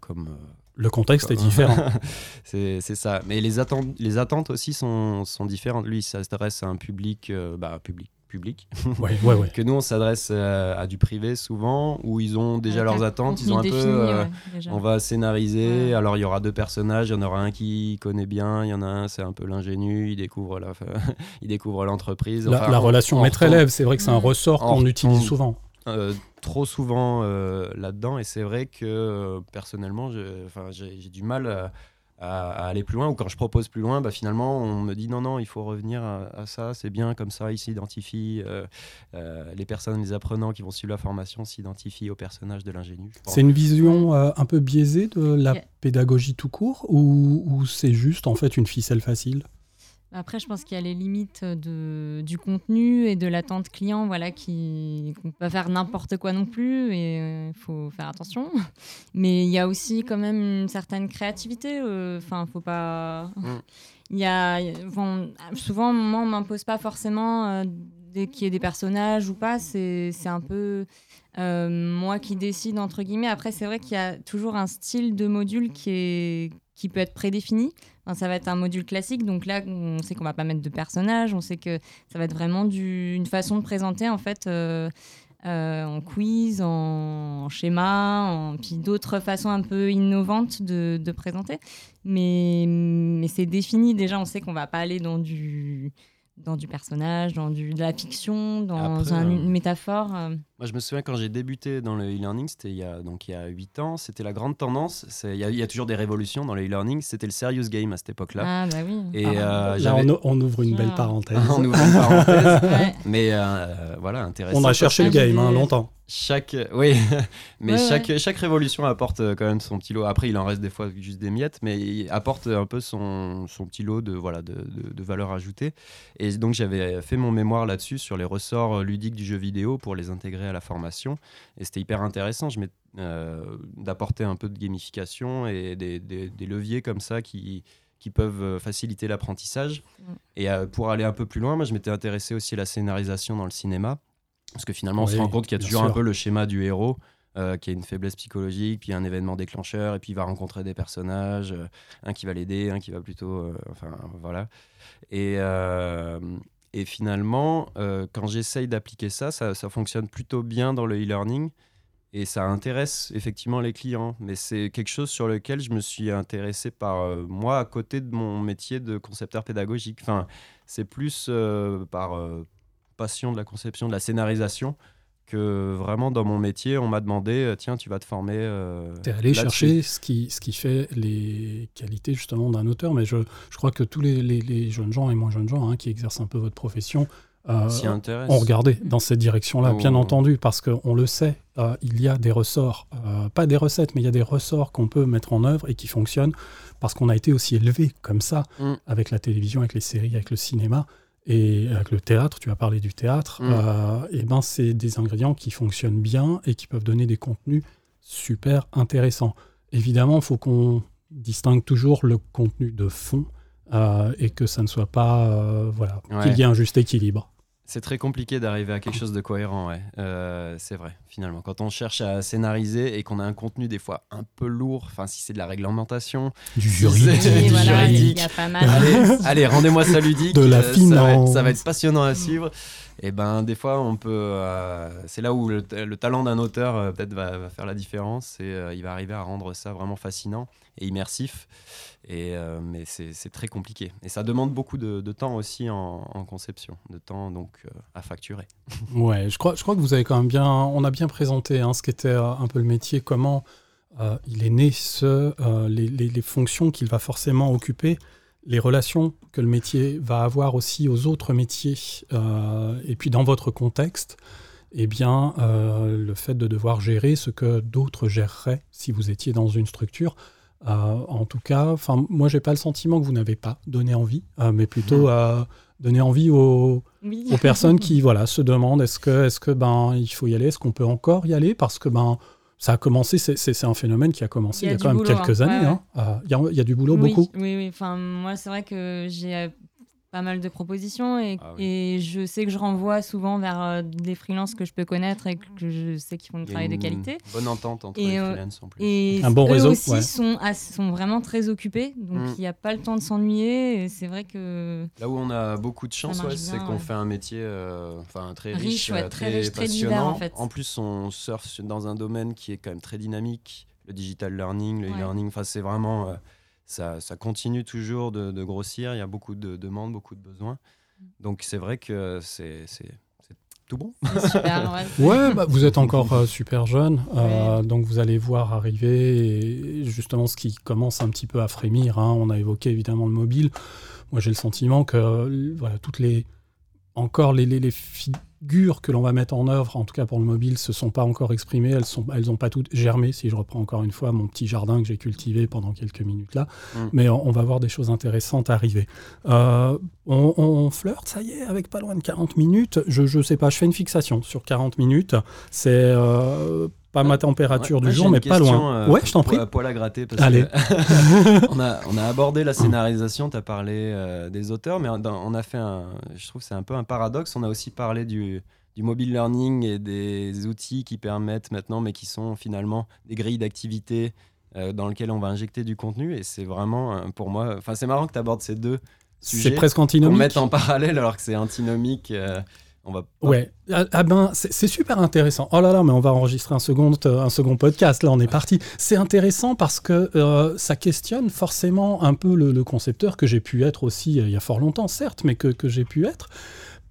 comme le contexte est différent. c'est ça. Mais les attentes, les attentes aussi sont, sont différentes. Lui, ça s'adresse à un public, euh, bah, public, public. Ouais, ouais, ouais. que nous, on s'adresse euh, à, du privé souvent, où ils ont déjà leurs attentes. Ils ont un peu. Euh, on va scénariser. Alors, il y aura deux personnages. Il y en aura un qui connaît bien. Il y en a un, c'est un peu l'ingénu. Il découvre la, il découvre l'entreprise. la, relation maître-élève, c'est vrai que c'est un ressort qu'on utilise souvent. Euh, trop souvent euh, là-dedans et c'est vrai que euh, personnellement j'ai du mal à, aller plus loin ou quand je propose plus loin bah, finalement on me dit non non il faut revenir à, ça c'est bien comme ça ils s'identifient les personnes les apprenants qui vont suivre la formation s'identifient au personnage de l'ingénu c'est une vision un peu biaisée de la pédagogie tout court ou c'est juste en fait une ficelle facile? Après, je pense qu'il y a les limites de, du contenu et de l'attente client, voilà, qui qu'on peut pas faire n'importe quoi non plus et il euh, faut faire attention. Mais il y a aussi quand même une certaine créativité. Euh, enfin, faut pas. Mm. Il y a souvent, moi, on m'impose pas forcément euh, qu'il y ait des personnages ou pas. C'est un peu moi qui décide entre guillemets. Après, c'est vrai qu'il y a toujours un style de module qui est qui peut être prédéfini ça va être un module classique, donc là, on sait qu'on va pas mettre de personnages, on sait que ça va être vraiment une façon de présenter en fait. Euh, euh, en quiz, en, schéma, puis d'autres façons un peu innovantes de, de présenter. Mais, mais c'est défini déjà, on sait qu'on va pas aller dans du, dans du personnage, dans du, de la fiction, dans une métaphore. Euh. Moi, je me souviens quand j'ai débuté dans le e-learning, c'était il y a donc il y a 8 ans, c'était la grande tendance. Il y, a toujours des révolutions dans le e-learning. C'était le serious game à cette époque-là. Ah bah oui. Et ah. euh, Là, on, ouvre une belle parenthèse. on ouvre une parenthèse. Mais euh, voilà, intéressant. On a cherché le game hein, longtemps. Chaque, oui, mais chaque, chaque révolution apporte euh, quand même son petit lot. Après, il en reste des fois juste des miettes, mais il apporte un peu son, son petit lot de, voilà, de, de, valeur ajoutée. Et donc, j'avais fait mon mémoire là-dessus sur les ressorts ludiques du jeu vidéo pour les intégrer à la formation. Et c'était hyper intéressant je euh, d'apporter un peu de gamification et des, des, leviers comme ça qui, qui peuvent faciliter l'apprentissage. Mm. Et euh, pour aller un peu plus loin, moi, je m'étais intéressé aussi à la scénarisation dans le cinéma. Parce que finalement, on se rend compte qu'il y a toujours un peu le schéma du héros. Euh, qui a une faiblesse psychologique, puis un événement déclencheur, et puis il va rencontrer des personnages, euh, un qui va l'aider, un qui va plutôt... Euh, enfin, voilà. Et, et finalement, quand j'essaye d'appliquer ça, ça, ça, fonctionne plutôt bien dans le e-learning, et ça intéresse effectivement les clients. Mais c'est quelque chose sur lequel je me suis intéressé par moi, à côté de mon métier de concepteur pédagogique. Enfin, c'est plus par passion de la conception, de la scénarisation, que vraiment dans mon métier, on m'a demandé euh, tiens, tu vas te former. Euh, tu es allé chercher ce qui, ce qui fait les qualités justement d'un auteur, mais je, je, crois que tous les, les, jeunes gens et moins jeunes gens hein, qui exercent un peu votre profession euh, ont regardé dans cette direction-là, Oh. bien entendu, parce qu'on le sait, euh, il y a des ressorts, euh, pas des recettes, mais il y a des ressorts qu'on peut mettre en œuvre et qui fonctionnent parce qu'on a été aussi élevé comme ça Mm. avec la télévision, avec les séries, avec le cinéma. Et avec le théâtre, tu as parlé du théâtre, Mm. euh, et ben c'est des ingrédients qui fonctionnent bien et qui peuvent donner des contenus super intéressants. Évidemment, il faut qu'on distingue toujours le contenu de fond euh, et que ça ne soit pas, euh, voilà, Ouais. qu'il y ait un juste équilibre. C'est très compliqué d'arriver à quelque chose de cohérent, ouais. Euh, c'est vrai, finalement. Quand on cherche à scénariser et qu'on a un contenu des fois un peu lourd, enfin si c'est de la réglementation, Du juridique, Oui, voilà, juridique. y a pas mal. allez, allez rendez-moi ça ludique. De la euh, ça, va être, finance. ça va être passionnant à suivre. Et ben des fois on peut, euh, c'est là où le, le talent d'un auteur euh, peut-être va, faire la différence et euh, il va arriver à rendre ça vraiment fascinant et immersif. Et mais c'est très compliqué et ça demande beaucoup de, temps aussi en, conception, de temps donc à facturer. Ouais, je crois, je crois que vous avez quand même bien, on a bien présenté hein, ce qu'était un peu le métier, comment il est né, ce, les fonctions qu'il va forcément occuper, les relations que le métier va avoir aussi aux autres métiers, euh, et puis dans votre contexte, eh bien, euh, le fait de devoir gérer ce que d'autres géreraient si vous étiez dans une structure. Euh, en tout cas, enfin, moi, j'ai pas le sentiment que vous n'avez pas donné envie, euh, mais plutôt euh, donner envie aux, Oui. aux personnes qui voilà se demandent est-ce que est-ce que ben il faut y aller est-ce qu'on peut encore y aller parce que ben ça a commencé c'est, un phénomène qui a commencé Il il y a quand même boulot, quelques hein. années Ouais, hein. Euh, il y, a, il y a du boulot oui, beaucoup Oui, oui. Enfin, moi, c'est vrai que j'ai pas mal de propositions et, Ah oui. et je sais que je renvoie souvent vers euh, des freelances que je peux connaître et que je sais qu'ils font du travail de qualité. Bonne entente entre Et, les euh, freelances en plus. Et Un bon eux réseau, aussi ouais. sont, sont vraiment très occupés, donc Mm. il n'y a pas le temps de s'ennuyer. C'est vrai que Là où on a beaucoup de chance, ouais, c'est qu'on ouais. fait un métier euh, enfin très Riche, riche, ouais, très très, riche, très divers, passionnant. en fait. plus, on surfe sur- dans un domaine qui est quand même très dynamique, le digital learning, le Ouais. e-learning. Enfin, c'est vraiment euh, ça, ça continue toujours de, de grossir. Il y a beaucoup de demandes, beaucoup de besoins. Donc c'est vrai que c'est tout bon. super. ouais. ouais bah, vous êtes encore euh, super jeune euh, donc vous allez voir arriver et justement ce qui commence un petit peu à frémir hein. on a évoqué évidemment le mobile moi j'ai le sentiment que voilà toutes les encore les, les, les figures que l'on va mettre en œuvre, en tout cas pour le mobile, se sont pas encore exprimées. Elles sont, elles ont pas toutes germé. Si je reprends encore une fois mon petit jardin que j'ai cultivé pendant quelques minutes là, Mm. mais on, on va voir des choses intéressantes arriver. Euh, on, on flirte, ça y est, avec pas loin de 40 minutes. Je, je sais pas, je fais une fixation sur 40 minutes. C'est euh, pas ma température Ouais, du jour, mais pas loin. euh, ouais, je t'en prie. Poil à gratter. Parce Allez. que on, a, on a abordé la scénarisation, tu as parlé euh, des auteurs, mais on a fait un. Je trouve que c'est un peu un paradoxe. On a aussi parlé du, du mobile learning et des outils qui permettent maintenant, mais qui sont finalement des grilles d'activité euh, dans lesquelles on va injecter du contenu. Et c'est vraiment, euh, pour moi. Enfin, c'est marrant que tu abordes ces deux C'est sujets. presque Qu'on antinomique. mette en parallèle alors que c'est antinomique. On va Ouais, ah, ah ben c'est super intéressant. Oh là là, mais on va enregistrer un second, euh, un second podcast. Là, on est parti. C'est intéressant parce que euh, ça questionne forcément un peu le, concepteur que j'ai pu être aussi euh, il y a fort longtemps, certes, mais que, que j'ai pu être.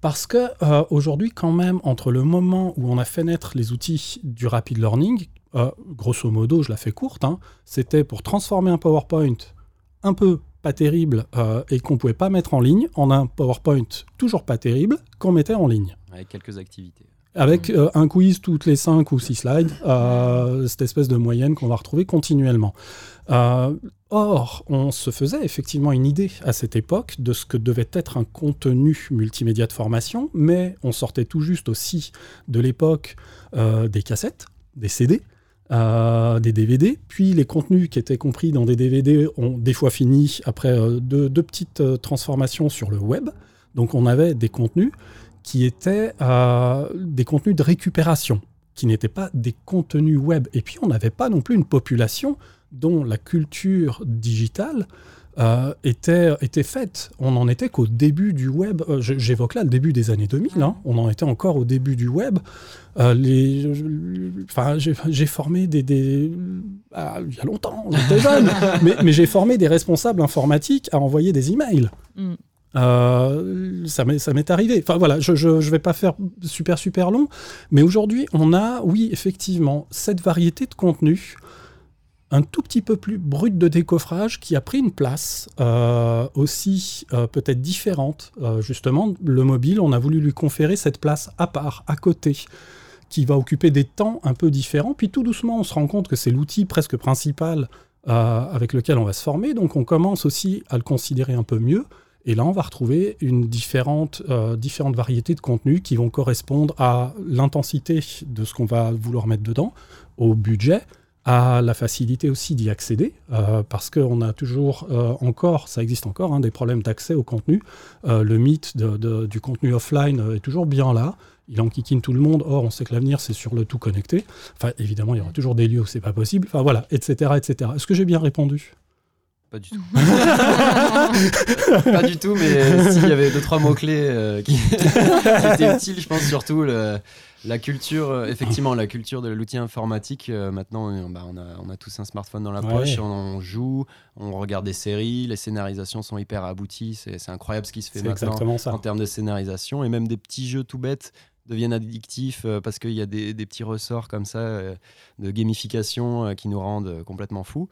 Parce que aujourd'hui, quand même, entre le moment où on a fait naître les outils du rapid learning, grosso modo, je la fais courte, hein, c'était pour transformer un PowerPoint un peu pas terrible euh, et qu'on pouvait pas mettre en ligne en un PowerPoint toujours pas terrible qu'on mettait en ligne. Avec quelques activités. Avec euh, un quiz toutes les 5 ou 6 slides, euh, cette espèce de moyenne qu'on va retrouver continuellement. Or, on se faisait effectivement une idée à cette époque de ce que devait être un contenu multimédia de formation, mais on sortait tout juste aussi de l'époque des cassettes, des CD, euh, des DVD, puis les contenus qui étaient compris dans des DVD ont des fois fini après euh, deux, petites euh, transformations sur le web. Donc on avait des contenus qui étaient euh, des contenus de récupération, qui n'étaient pas des contenus web. Et puis on n'avait pas non plus une population dont la culture digitale euh, était, était faite. On n'en était qu'au début du web. Euh, J'évoque là le début des années 2000. hein. On en était encore au début du web. Euh, les, je- enfin, j'ai formé des, des- ah, il y a longtemps, j'étais jeune, mais, mais j'ai formé des responsables informatiques à envoyer des emails. Mm. Euh, ça m'est arrivé. Enfin voilà, je, je, je vais pas faire super super long, mais aujourd'hui on a, oui effectivement, cette variété de contenu un tout petit peu plus brut de décoffrage qui a pris une place euh, aussi euh, peut-être différente. Euh, justement, le mobile, on a voulu lui conférer cette place à part, à côté, qui va occuper des temps un peu différents. Puis tout doucement, on se rend compte que c'est l'outil presque principal avec lequel on va se former. Donc on commence aussi à le considérer un peu mieux. Et là, on va retrouver une différente, différentes variétés de contenus qui vont correspondre à l'intensité de ce qu'on va vouloir mettre dedans, au budget, à la facilité aussi d'y accéder, euh, parce qu'on a toujours euh, encore, ça existe encore, hein, des problèmes d'accès au contenu. Euh, le mythe du contenu offline est toujours bien là. Il enquiquine tout le monde. Or, on sait que l'avenir, c'est sur le tout connecté. Enfin, évidemment, il y aura toujours des lieux où c'est pas possible. Enfin, voilà, etc., etc. Est-ce que j'ai bien répondu? Pas du tout. pas du tout, mais s'il y avait deux, trois mots-clés euh, qui, qui étaient utiles, je pense surtout le- la culture, euh, effectivement, la culture de l'outil informatique. euh, maintenant, on, bah, on a, on a tous un smartphone dans la Ouais. poche, on, on joue, on regarde des séries, les scénarisations sont hyper abouties, c'est c'est incroyable ce qui se fait maintenant exactement ça. en termes de scénarisation, et même des petits jeux tout bêtes deviennent addictifs euh, parce qu'il y a des, des petits ressorts comme ça euh, de gamification euh, qui nous rendent complètement fous.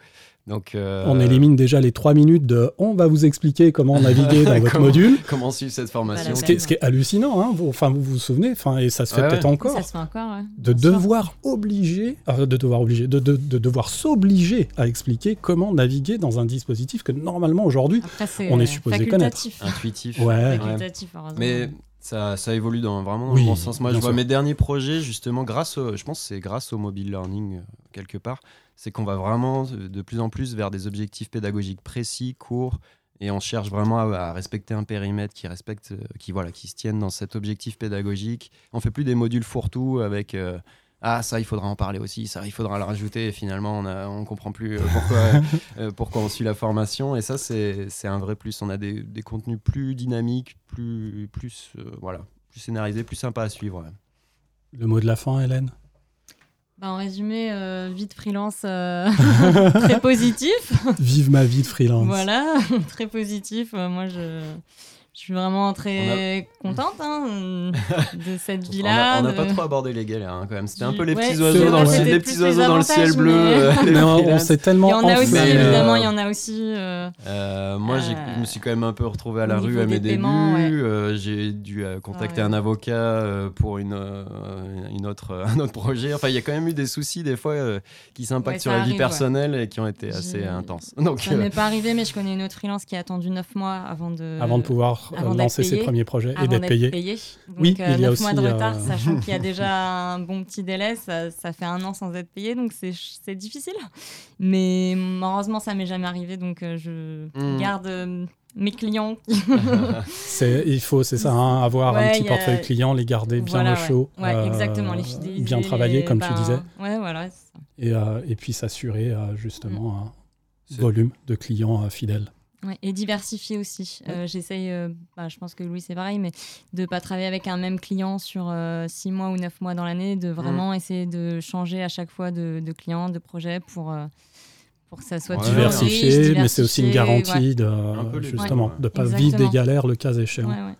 Donc, euh, On élimine déjà les trois minutes de on va vous expliquer comment naviguer dans votre Comment- module. Comment suivre cette formation Ce qui, est, ce qui est hallucinant, hein, vous, enfin, vous vous souvenez, enfin, et ça se fait Ouais, peut-être ouais. encore, Ça se fait encore, ouais. de devoir obliger, euh, de devoir obliger, de, de- de devoir s'obliger à expliquer comment naviguer dans un dispositif que normalement aujourd'hui, on est supposé facultatif. Intuitif. Ouais. Facultatif, heureusement. Mais ça, ça évolue dans, vraiment dans le bon sens. Moi, je vois sûr. mes derniers projets, justement, grâce au, je pense que c'est grâce au mobile learning, euh, quelque part, c'est qu'on va vraiment euh, de plus en plus vers des objectifs pédagogiques précis, courts, et on cherche vraiment à, à respecter un périmètre qui respecte, euh, qui, voilà, qui se tienne dans cet objectif pédagogique. On fait plus des modules fourre-tout avec... euh, ah ça il faudra en parler aussi, ça il faudra le rajouter et finalement on, a, on comprend plus euh, pourquoi, euh, pourquoi on suit la formation et ça c'est c'est un vrai plus. On a des, des contenus plus dynamiques, plus, plus, euh, voilà, plus scénarisés, plus sympas à suivre. ouais. le mot de la fin, Hélène? Bah, en résumé, euh, vie de freelance euh, très positif. Vive ma vie de freelance. Voilà, très positif. Moi, je, je suis vraiment très contente hein, de cette vie-là. on n'a de- pas trop abordé les galères hein, quand même. C'était un peu les petits oiseaux dans le, c'était les plus petits les oiseaux dans le ciel bleu. mais- euh, Mais on, s'est tellement Il y en a aussi, euh, évidemment, il y en a aussi. euh, Euh, moi, Euh, je me suis quand même un peu retrouvé à la rue à mes débuts. ouais. Euh, j'ai dû euh, contacter Ah ouais. un avocat euh, pour une, euh, une autre, un autre projet. Enfin, il y a quand même eu des soucis des fois euh, qui s'impactent Ouais, sur la vie arrive, personnelle et qui ont été assez intenses. Donc, Ça m'est pas arrivé, mais je connais une autre freelance qui a attendu 9 mois avant de, Avant de pouvoir euh, avant lancer ses payé, premiers projets et d'être payé. Donc, Oui, euh, il y a 9 mois de aussi, retard, euh, sachant qu'il y a déjà un bon petit délai, ça, ça fait un an sans être payé, donc c'est difficile. Mais heureusement, ça m'est jamais arrivé, donc euh, je Mm. garde euh, mes clients. C'est, il faut, c'est ça, hein, avoir un petit a- portefeuille client, les garder bien Voilà, au chaud. Ouais, euh, exactement, les fidéliser. Bien travailler, les- comme ben, tu disais. Voilà. ça. Et, euh, et puis s'assurer euh, justement un C'est- volume de clients euh, fidèles. Ouais, et diversifier aussi. Euh, J'essaye, euh, bah, je pense que Louis c'est pareil, mais de pas travailler avec un même client sur 6 mois ou 9 mois dans l'année, de vraiment essayer de changer à chaque fois de, de client, de projet pour, euh, pour que ça soit Ouais, diversifier, riche, mais c'est aussi une garantie de justement ouais. de pas Exactement. vivre des galères le cas échéant. Ouais, ouais.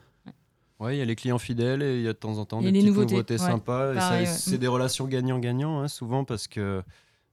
Ouais, il y a les clients fidèles et il y a de temps en temps Et des les petites nouveautés, nouveautés, ouais. sympas. C'est Mm. des relations gagnant-gagnant, hein, souvent parce que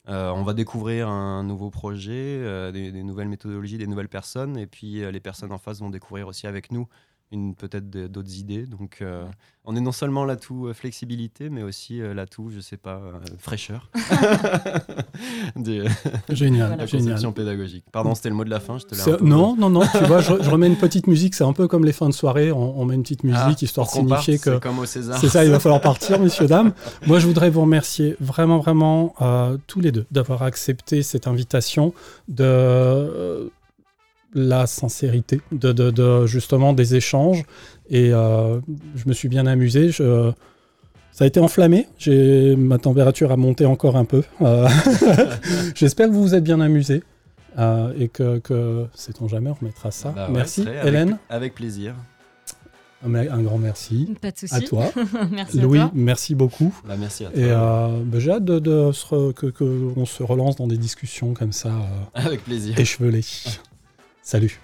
euh, on va découvrir un nouveau projet, euh, des, nouvelles méthodologies, des nouvelles personnes, et puis euh, les personnes en face vont découvrir aussi avec nous une peut-être d'autres idées. Donc, euh, on est non seulement l'atout euh, flexibilité, mais aussi euh, l'atout, je sais pas, euh, fraîcheur de Génial, la génial. conception pédagogique. Pardon, c'était le mot de la fin. Je te l'ai un peu- Non, non, non, tu vois, je, je remets une petite musique, c'est un peu comme les fins de soirée, on, on met une petite musique Ah, histoire de qu'on parte, signifier que c'est comme au César. c'est ça, il va falloir partir, messieurs, dames. Moi, je voudrais vous remercier vraiment, vraiment euh, tous les deux d'avoir accepté cette invitation, de euh, la sincérité, de, de- de, justement des échanges. Et euh, je me suis bien amusé. Je- ça a été enflammé. J'ai ma température a monté encore un peu. Euh, J'espère que vous vous êtes bien amusé. euh, et que, que sait-on jamais, on remettra ça. Bah ouais, merci, avec- Hélène. Avec plaisir. Un, un grand merci. Pas de souci. À toi. Merci Louis, à toi. merci beaucoup. Bah, merci à toi. Et euh, bah, j'ai hâte de, de se re- que, que on se relance dans des discussions comme ça, euh, Avec plaisir. échevelées. Salut.